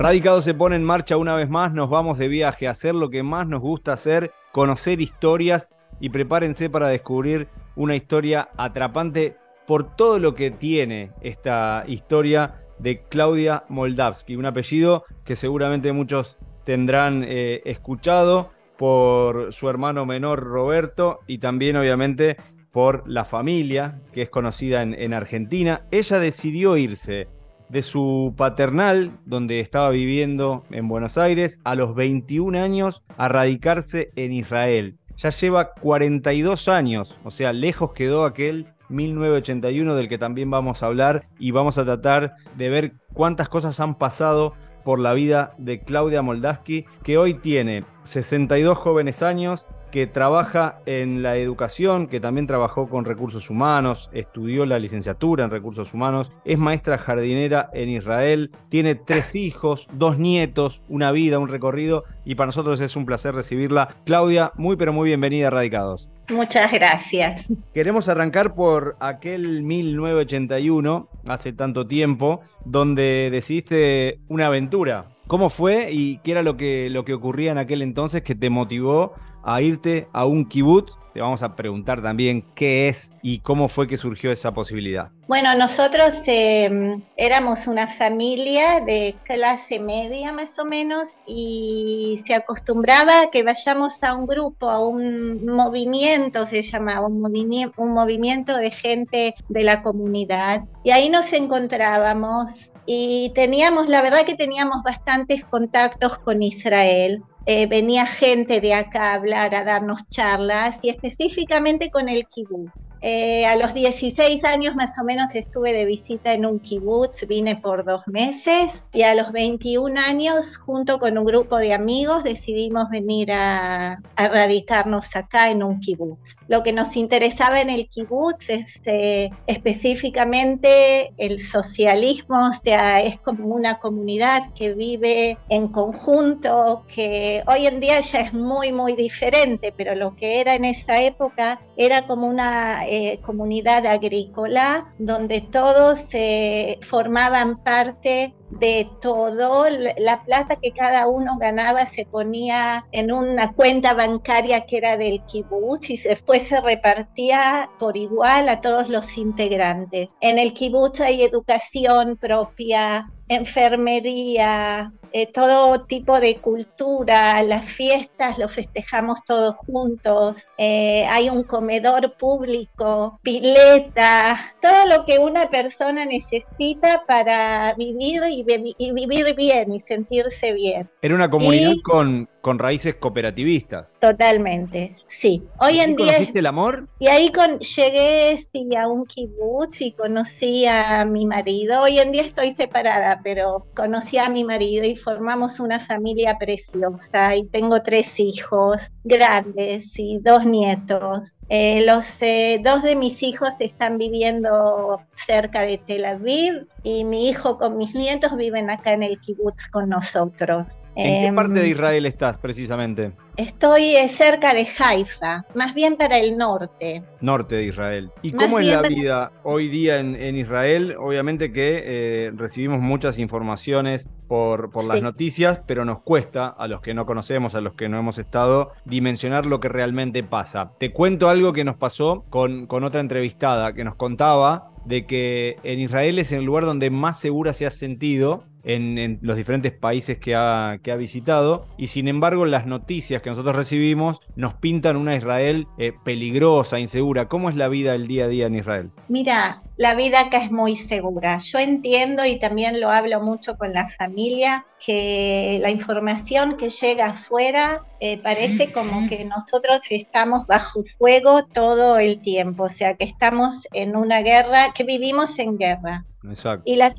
Radicado se pone en marcha una vez más, nos vamos de viaje a hacer lo que más nos gusta hacer, conocer historias y prepárense para descubrir una historia atrapante por todo lo que tiene esta historia de Claudia Moldavsky, un apellido que seguramente muchos tendrán eh, escuchado por su hermano menor Roberto y también obviamente por la familia que es conocida en Argentina. Ella decidió irse de su paternal, donde estaba viviendo en Buenos Aires, a los 21 años a radicarse en Israel. Ya lleva 42 años, o sea, lejos quedó aquel 1981 del que también vamos a hablar y vamos a tratar de ver cuántas cosas han pasado por la vida de Claudia Moldaski, que hoy tiene 62 jóvenes años, que trabaja en la educación, que también trabajó con recursos humanos, estudió la licenciatura en recursos humanos, es maestra jardinera en Israel, tiene tres hijos, dos nietos, una vida, un recorrido y para nosotros es un placer recibirla. Claudia, muy pero muy bienvenida a Radicados. Muchas gracias. Queremos arrancar por aquel 1981, hace tanto tiempo, donde decidiste una aventura. ¿Cómo fue y qué era lo que, lo que ocurría en aquel entonces que te motivó a irte a un kibutz. Te vamos a preguntar también qué es y cómo fue que surgió esa posibilidad. Bueno, nosotros em, éramos una familia de clase media más o menos y se acostumbraba a que vayamos a un grupo, a un movimiento, se llamaba, un, un movimiento de gente de la comunidad. Y ahí nos encontrábamos y teníamos, la verdad que teníamos bastantes contactos con Israel. Eh, venía gente de acá a hablar, a darnos charlas y específicamente con el kibbutz. Eh, a los 16 años más o menos estuve de visita en un kibutz, vine por dos meses y a los 21 años junto con un grupo de amigos decidimos venir a, radicarnos acá en un kibutz. Lo que nos interesaba en el kibutz es eh, específicamente el socialismo, o sea, es como una comunidad que vive en conjunto, que hoy en día ya es muy, muy diferente, pero lo que era en esa época era como una eh, comunidad agrícola donde todos formaban parte de todo. La plata que cada uno ganaba se ponía en una cuenta bancaria que era del kibutz y después se repartía por igual a todos los integrantes. En el kibutz hay educación propia, enfermería, eh, todo tipo de cultura, las fiestas lo festejamos todos juntos, eh, hay un comedor público, pileta, todo lo que una persona necesita para vivir y, vivir bien y sentirse bien. Era una comunidad con, con raíces cooperativistas. Totalmente, sí. Hoy en día. ¿Conociste el amor? Y ahí con, llegué sí, a un kibutz y conocí a mi marido. Hoy en día estoy separada, pero conocí a mi marido y formamos una familia preciosa. Y tengo tres hijos grandes y dos nietos. Eh, los eh, dos de mis hijos están viviendo cerca de Tel Aviv y mi hijo con mis nietos viven acá en el kibutz con nosotros. ¿En qué parte de em, Israel estás precisamente? Estoy eh, cerca de Haifa, más bien para el norte. Norte de Israel. ¿Y cómo es la vida hoy día en, Israel? Obviamente que eh, recibimos muchas informaciones por, por las noticias, pero nos cuesta, a los que no conocemos, a los que no hemos estado, dimensionar lo que realmente pasa. Te cuento algo que nos pasó con, con otra entrevistada que nos contaba de que en Israel es el lugar donde más segura se ha sentido en, los diferentes países que ha, que ha, visitado y sin embargo las noticias que nosotros recibimos nos pintan una Israel eh, peligrosa, insegura. ¿Cómo es la vida el día a día en Israel? Mira, la vida acá es muy segura. Yo entiendo y también lo hablo mucho con la familia que la información que llega afuera eh, parece como que nosotros estamos bajo fuego todo el tiempo, o sea que estamos en una guerra, que vivimos en guerra. Exacto. Y la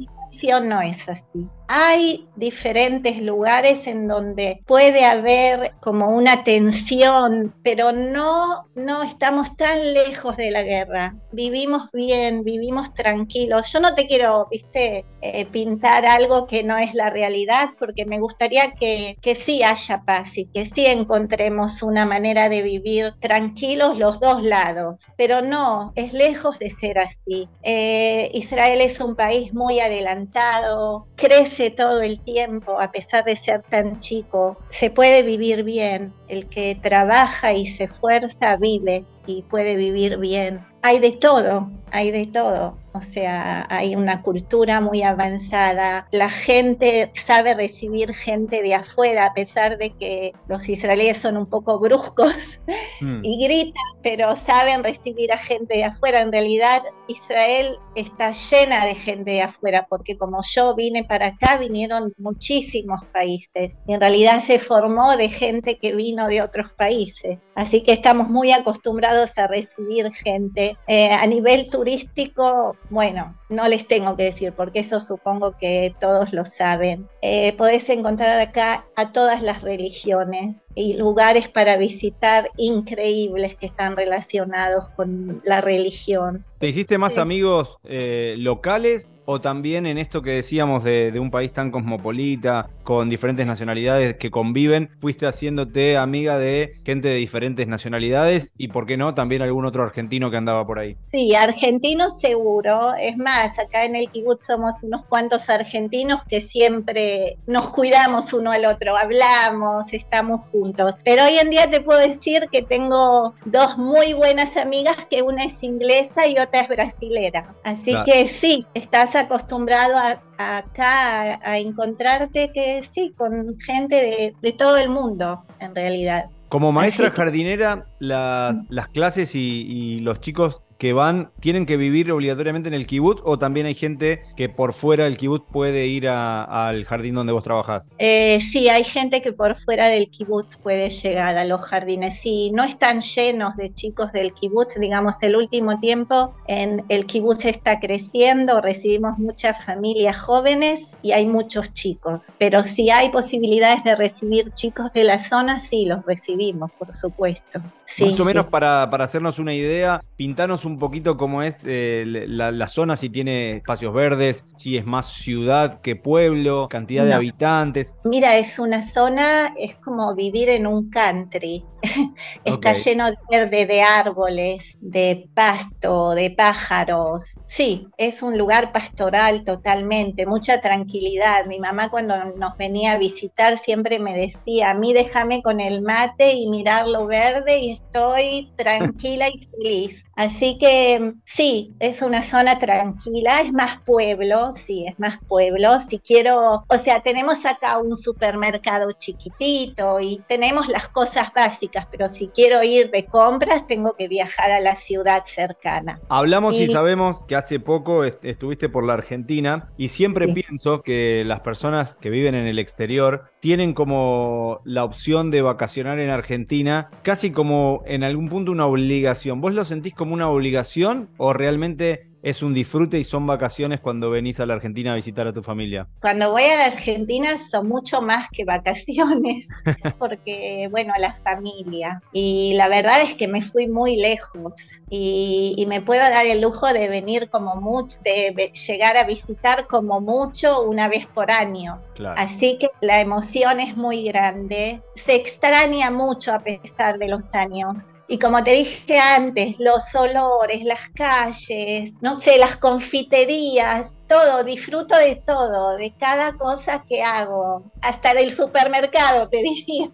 no es así. Hay diferentes lugares en donde puede haber como una tensión, pero no, no estamos tan lejos de la guerra. Vivimos bien, vivimos tranquilos. Yo no te quiero, viste, eh, pintar algo que no es la realidad, porque me gustaría que, que sí haya paz y que sí encontremos una manera de vivir tranquilos los dos lados. Pero no, es lejos de ser así. Eh, Israel es un país muy adelantado, crece todo el tiempo, a pesar de ser tan chico, se puede vivir bien. El que trabaja y se esfuerza vive y puede vivir bien. Hay de todo, hay de todo. O sea, hay una cultura muy avanzada. La gente sabe recibir gente de afuera, a pesar de que los israelíes son un poco bruscos mm. y gritan, pero saben recibir a gente de afuera. En realidad, Israel está llena de gente de afuera, porque como yo vine para acá, vinieron muchísimos países. Y en realidad se formó de gente que vino de otros países. Así que estamos muy acostumbrados a recibir gente. Eh, a nivel turístico, bueno, no les tengo que decir, porque eso supongo que todos lo saben. Eh, podés encontrar acá a todas las religiones y lugares para visitar increíbles que están relacionados con la religión. ¿Te hiciste más amigos eh, locales o también en esto que decíamos de, un país tan cosmopolita, con diferentes nacionalidades que conviven, fuiste haciéndote amiga de gente de diferentes nacionalidades y, por qué no, también algún otro argentino que andaba por ahí? Sí, argentinos seguro. Es más, acá en el kibutz somos unos cuantos argentinos que siempre nos cuidamos uno al otro, hablamos, estamos juntos. Pero hoy en día te puedo decir que tengo dos muy buenas amigas, que una es inglesa y otra es brasilera. Así que sí, estás acostumbrado a, acá a, encontrarte que sí, con gente de, todo el mundo, en realidad. Como maestra jardinera, las, las clases y, los chicos que van tienen que vivir obligatoriamente en el kibutz o también hay gente que por fuera del kibutz puede ir al jardín donde vos trabajás? Eh, sí, hay gente que por fuera del kibutz puede llegar a los jardines. Sí, no están llenos de chicos del kibutz, digamos, el último tiempo en el kibutz está creciendo, recibimos muchas familias jóvenes y hay muchos chicos, pero si hay posibilidades de recibir chicos de la zona, sí, los recibimos, por supuesto. Más o menos para, para hacernos una idea, pintanos un poquito cómo es eh, la, zona, si tiene espacios verdes, si es más ciudad que pueblo, cantidad de habitantes. Mira, es una zona, es como vivir en un country. Está lleno de verde, de árboles, de pasto, de pájaros. Sí, es un lugar pastoral totalmente, mucha tranquilidad. Mi mamá cuando nos venía a visitar siempre me decía, a mí déjame con el mate y mirar lo verde y estoy tranquila y feliz. Así que sí, es una zona tranquila, es más pueblo, sí, es más pueblo. Si quiero, o sea, tenemos acá un supermercado chiquitito y tenemos las cosas básicas, pero si quiero ir de compras tengo que viajar a la ciudad cercana. Hablamos y, sabemos que hace poco estuviste por la Argentina y siempre pienso que las personas que viven en el exterior tienen como la opción de vacacionar en Argentina casi como en algún punto una obligación. ¿Vos lo sentís como una obligación o realmente es un disfrute y son vacaciones cuando venís a la Argentina a visitar a tu familia? Cuando voy a la Argentina son mucho más que vacaciones, porque, bueno, la familia. Y la verdad es que me fui muy lejos y, me puedo dar el lujo de venir como mucho, de llegar a visitar como mucho una vez por año. Así que la emoción es muy grande. Se extraña mucho a pesar de los años. Y como te dije antes, los olores, las calles, no sé, las confiterías, todo, disfruto de todo, de cada cosa que hago, hasta del supermercado, te diría.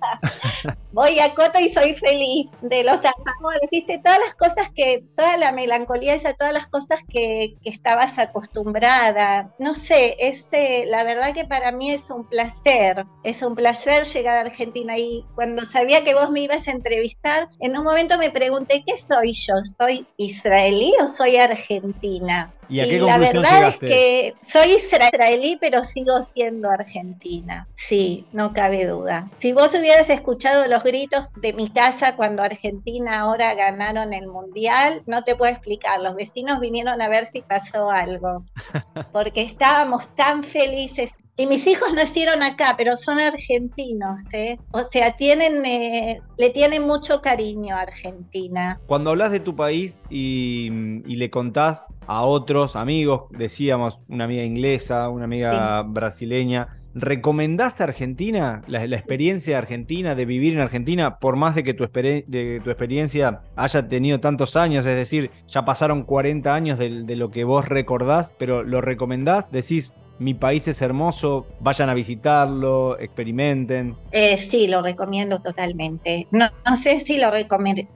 Voy a Coto y soy feliz, de los alfajores, viste, todas las cosas que, toda la melancolía esa, todas las cosas que, estabas acostumbrada. No sé, es, la verdad que para mí es un placer, es un placer llegar a Argentina y cuando sabía que vos me ibas a entrevistar, en un momento me pregunté, ¿qué soy yo? ¿Soy israelí o soy argentina? ¿Y, la verdad es que soy israelí, pero sigo siendo argentina. Sí, no cabe duda. Si vos hubieras escuchado los gritos de mi casa cuando Argentina ahora ganaron el mundial, no te puedo explicar. Los vecinos vinieron a ver si pasó algo, porque estábamos tan felices. Y mis hijos nacieron acá, pero son argentinos, ¿eh? O sea, tienen, eh, le tienen mucho cariño a Argentina. Cuando hablas de tu país y, le contás a otros amigos, decíamos, una amiga inglesa, una amiga brasileña, ¿recomendás Argentina, la, experiencia argentina, de vivir en Argentina, por más de que tu, de tu experiencia haya tenido tantos años? Es decir, ya pasaron 40 años de, de lo que vos recordás, pero ¿lo recomendás? Decís, mi país es hermoso, vayan a visitarlo, experimenten. Eh, sí, lo recomiendo totalmente. No, sé si lo,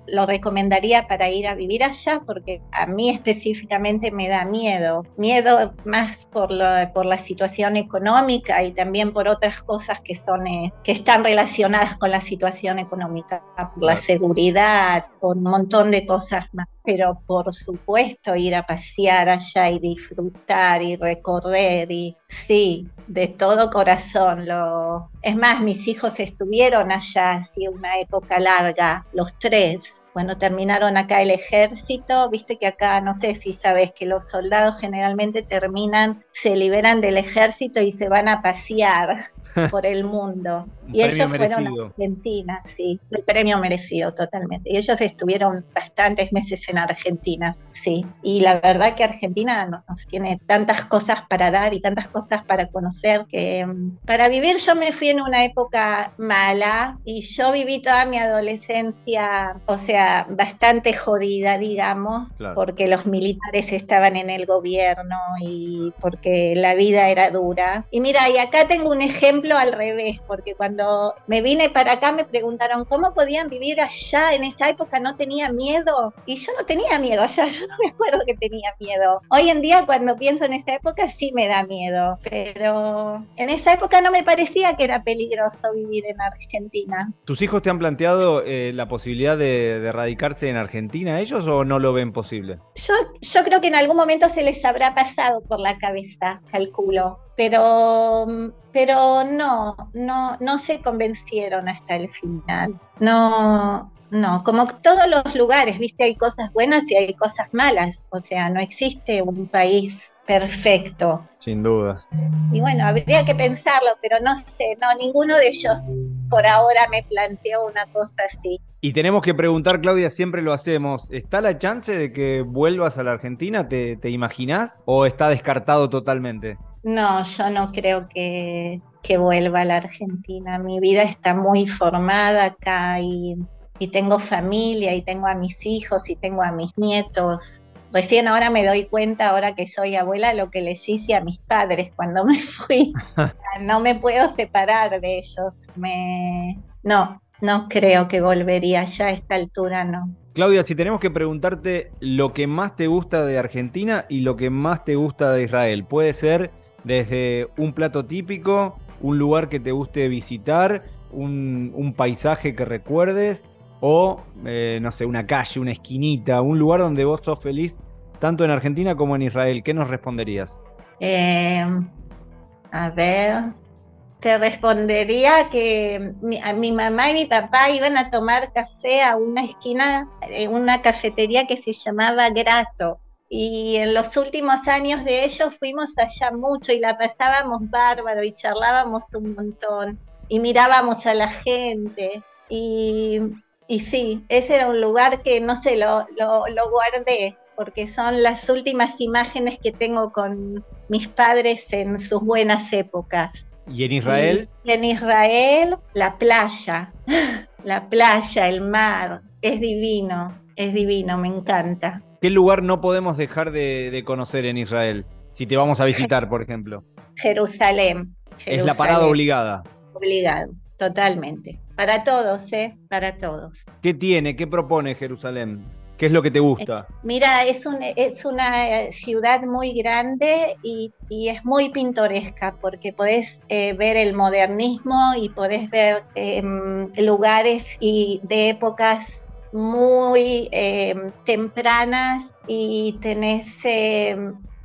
lo recomendaría para ir a vivir allá, porque a mí específicamente me da miedo. Miedo más por, por la situación económica y también por otras cosas que, son, eh, que están relacionadas con la situación económica, por la seguridad, por un montón de cosas más pero por supuesto ir a pasear allá y disfrutar y recorrer y sí, de todo corazón. Lo... Es más, mis hijos estuvieron allá hace una época larga, los tres. Cuando terminaron acá el ejército, viste que acá, no sé si sabes que los soldados generalmente terminan, se liberan del ejército y se van a pasear por el mundo. y ellos fueron a Argentina, sí, el premio merecido totalmente. Y ellos estuvieron bastantes meses en Argentina, sí. Y la verdad que Argentina nos tiene tantas cosas para dar y tantas cosas para conocer que mm, para vivir yo me fui en una época mala y yo viví toda mi adolescencia, o sea, bastante jodida, digamos, porque los militares estaban en el gobierno y porque la vida era dura. Y mira, y acá tengo un ejemplo al revés, porque cuando me vine para acá me preguntaron cómo podían vivir allá en esa época, no tenía miedo. Y yo no tenía miedo allá, yo no me acuerdo que tenía miedo. Hoy en día cuando pienso en esa época sí me da miedo, pero en esa época no me parecía que era peligroso vivir en Argentina. ¿Tus hijos te han planteado eh, la posibilidad de, de, radicarse en Argentina ellos o no lo ven posible? Yo, yo creo que en algún momento se les habrá pasado por la cabeza, calculo pero, pero no, no, no se convencieron hasta el final. No, no, como todos los lugares, viste, hay cosas buenas y hay cosas malas. O sea, no existe un país perfecto. Sin dudas. Y bueno, habría que pensarlo, pero no sé, no, ninguno de ellos por ahora me planteó una cosa así. Y tenemos que preguntar, Claudia, siempre lo hacemos, ¿está la chance de que vuelvas a la Argentina? ¿Te, te imaginás? ¿O está descartado totalmente? No, yo no creo que, vuelva a la Argentina. Mi vida está muy formada acá y, tengo familia y tengo a mis hijos y tengo a mis nietos. Recién ahora me doy cuenta, ahora que soy abuela, lo que les hice a mis padres cuando me fui. no me puedo separar de ellos. Me... No, no creo que volvería ya a esta altura, no. Claudia, si tenemos que preguntarte lo que más te gusta de Argentina y lo que más te gusta de Israel, puede ser desde un plato típico, un lugar que te guste visitar, un, paisaje que recuerdes o, eh, no sé, una calle, una esquinita, un lugar donde vos sos feliz tanto en Argentina como en Israel. ¿Qué nos responderías? Eh, a ver, te respondería que mi, mi, mamá y mi papá iban a tomar café a una esquina, en una cafetería que se llamaba Grato y en los últimos años de ellos fuimos allá mucho y la pasábamos bárbaro y charlábamos un montón y mirábamos a la gente y, y sí, ese era un lugar que no sé, lo, lo, guardé porque son las últimas imágenes que tengo con mis padres en sus buenas épocas. ¿Y en Israel? en Israel, la playa, la playa, el mar, es divino, es divino, me encanta. ¿Qué lugar no podemos dejar de, conocer en Israel? Si te vamos a visitar, por ejemplo. Jerusalén. Es la parada obligada. Obligado, totalmente. Para todos, ¿eh? Para todos. ¿Qué tiene? ¿Qué propone Jerusalén? ¿Qué es lo que te gusta? Eh, mira, es, es una eh, ciudad muy grande y, es muy pintoresca porque podés eh, ver el modernismo y podés ver em, lugares y de épocas muy eh, tempranas y tenés, eh,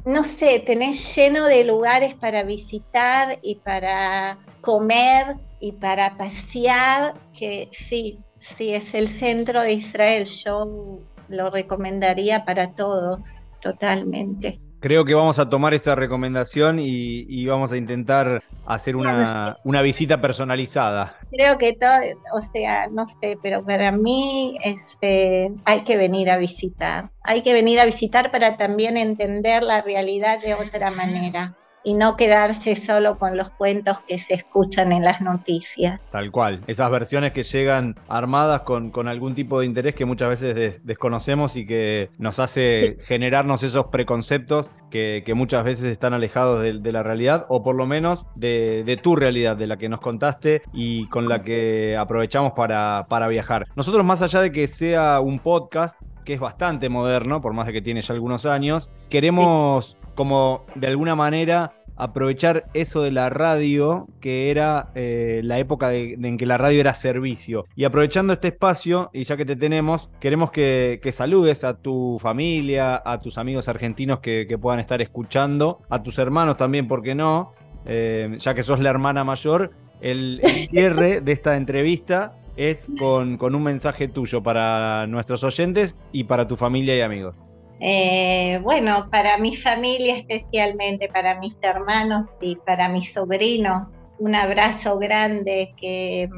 no sé, tenés lleno de lugares para visitar y para comer y para pasear, que sí, sí es el centro de Israel, yo lo recomendaría para todos, totalmente. Creo que vamos a tomar esa recomendación y, vamos a intentar hacer una, una, visita personalizada. Creo que todo, o sea, no sé, pero para mí este, hay que venir a visitar. Hay que venir a visitar para también entender la realidad de otra manera y no quedarse solo con los cuentos que se escuchan en las noticias. Tal cual, esas versiones que llegan armadas con, con algún tipo de interés que muchas veces desconocemos y que nos hace generarnos esos preconceptos que, muchas veces están alejados de, la realidad, o por lo menos de, tu realidad, de la que nos contaste y con la que aprovechamos para, para viajar. Nosotros, más allá de que sea un podcast, que es bastante moderno, por más de que tiene ya algunos años, queremos como de alguna manera aprovechar eso de la radio, que era eh, la época en que la radio era servicio. Y aprovechando este espacio, y ya que te tenemos, queremos que, saludes a tu familia, a tus amigos argentinos que, puedan estar escuchando, a tus hermanos también, ¿por qué no? Eh, ya que sos la hermana mayor, el, cierre de esta entrevista es con, con un mensaje tuyo para nuestros oyentes y para tu familia y amigos. Eh, bueno, para mi familia especialmente, para mis hermanos y para mis sobrinos, un abrazo grande, que,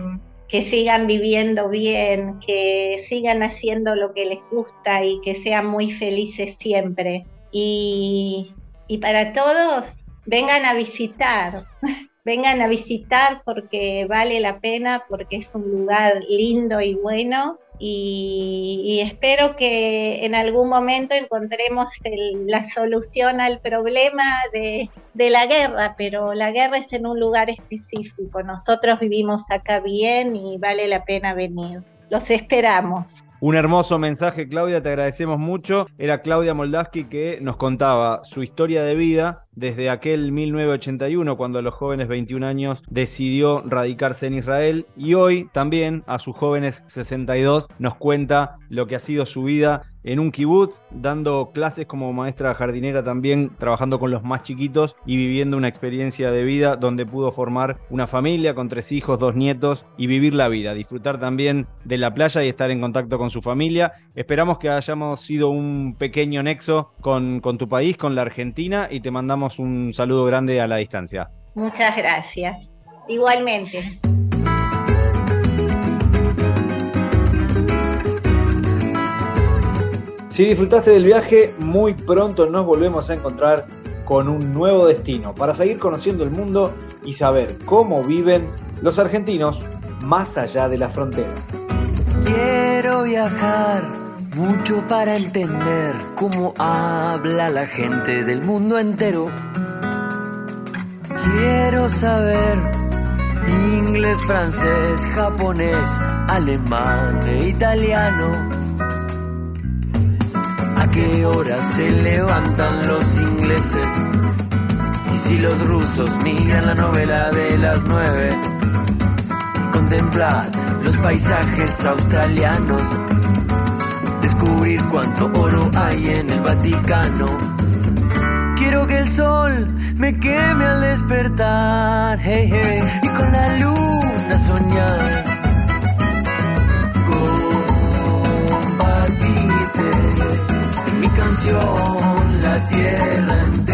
que sigan viviendo bien, que sigan haciendo lo que les gusta y que sean muy felices siempre. Y, y para todos, vengan a visitar, vengan a visitar porque vale la pena, porque es un lugar lindo y bueno y, espero que en algún momento encontremos la solución al problema de, de, la guerra, pero la guerra es en un lugar específico. Nosotros vivimos acá bien y vale la pena venir. Los esperamos. Un hermoso mensaje, Claudia, te agradecemos mucho. Era Claudia Moldaski que nos contaba su historia de vida desde aquel 1981, cuando a los jóvenes 21 años decidió radicarse en Israel, y hoy también a sus jóvenes 62 nos cuenta lo que ha sido su vida en un kibutz, dando clases como maestra jardinera también, trabajando con los más chiquitos y viviendo una experiencia de vida donde pudo formar una familia con tres hijos, dos nietos y vivir la vida, disfrutar también de la playa y estar en contacto con su familia. Esperamos que hayamos sido un pequeño nexo con, con tu país, con la Argentina, y te mandamos un saludo grande a la distancia. Muchas gracias. Igualmente. Si disfrutaste del viaje, muy pronto nos volvemos a encontrar con un nuevo destino para seguir conociendo el mundo y saber cómo viven los argentinos más allá de las fronteras. Quiero viajar mucho para entender cómo habla la gente del mundo entero. Quiero saber inglés, francés, japonés, alemán e italiano qué hora se levantan los ingleses. Y si los rusos miran la novela de las nueve, contemplar los paisajes australianos, descubrir cuánto oro hay en el Vaticano. Quiero que el sol me queme al despertar, y con la luna soñar la tierra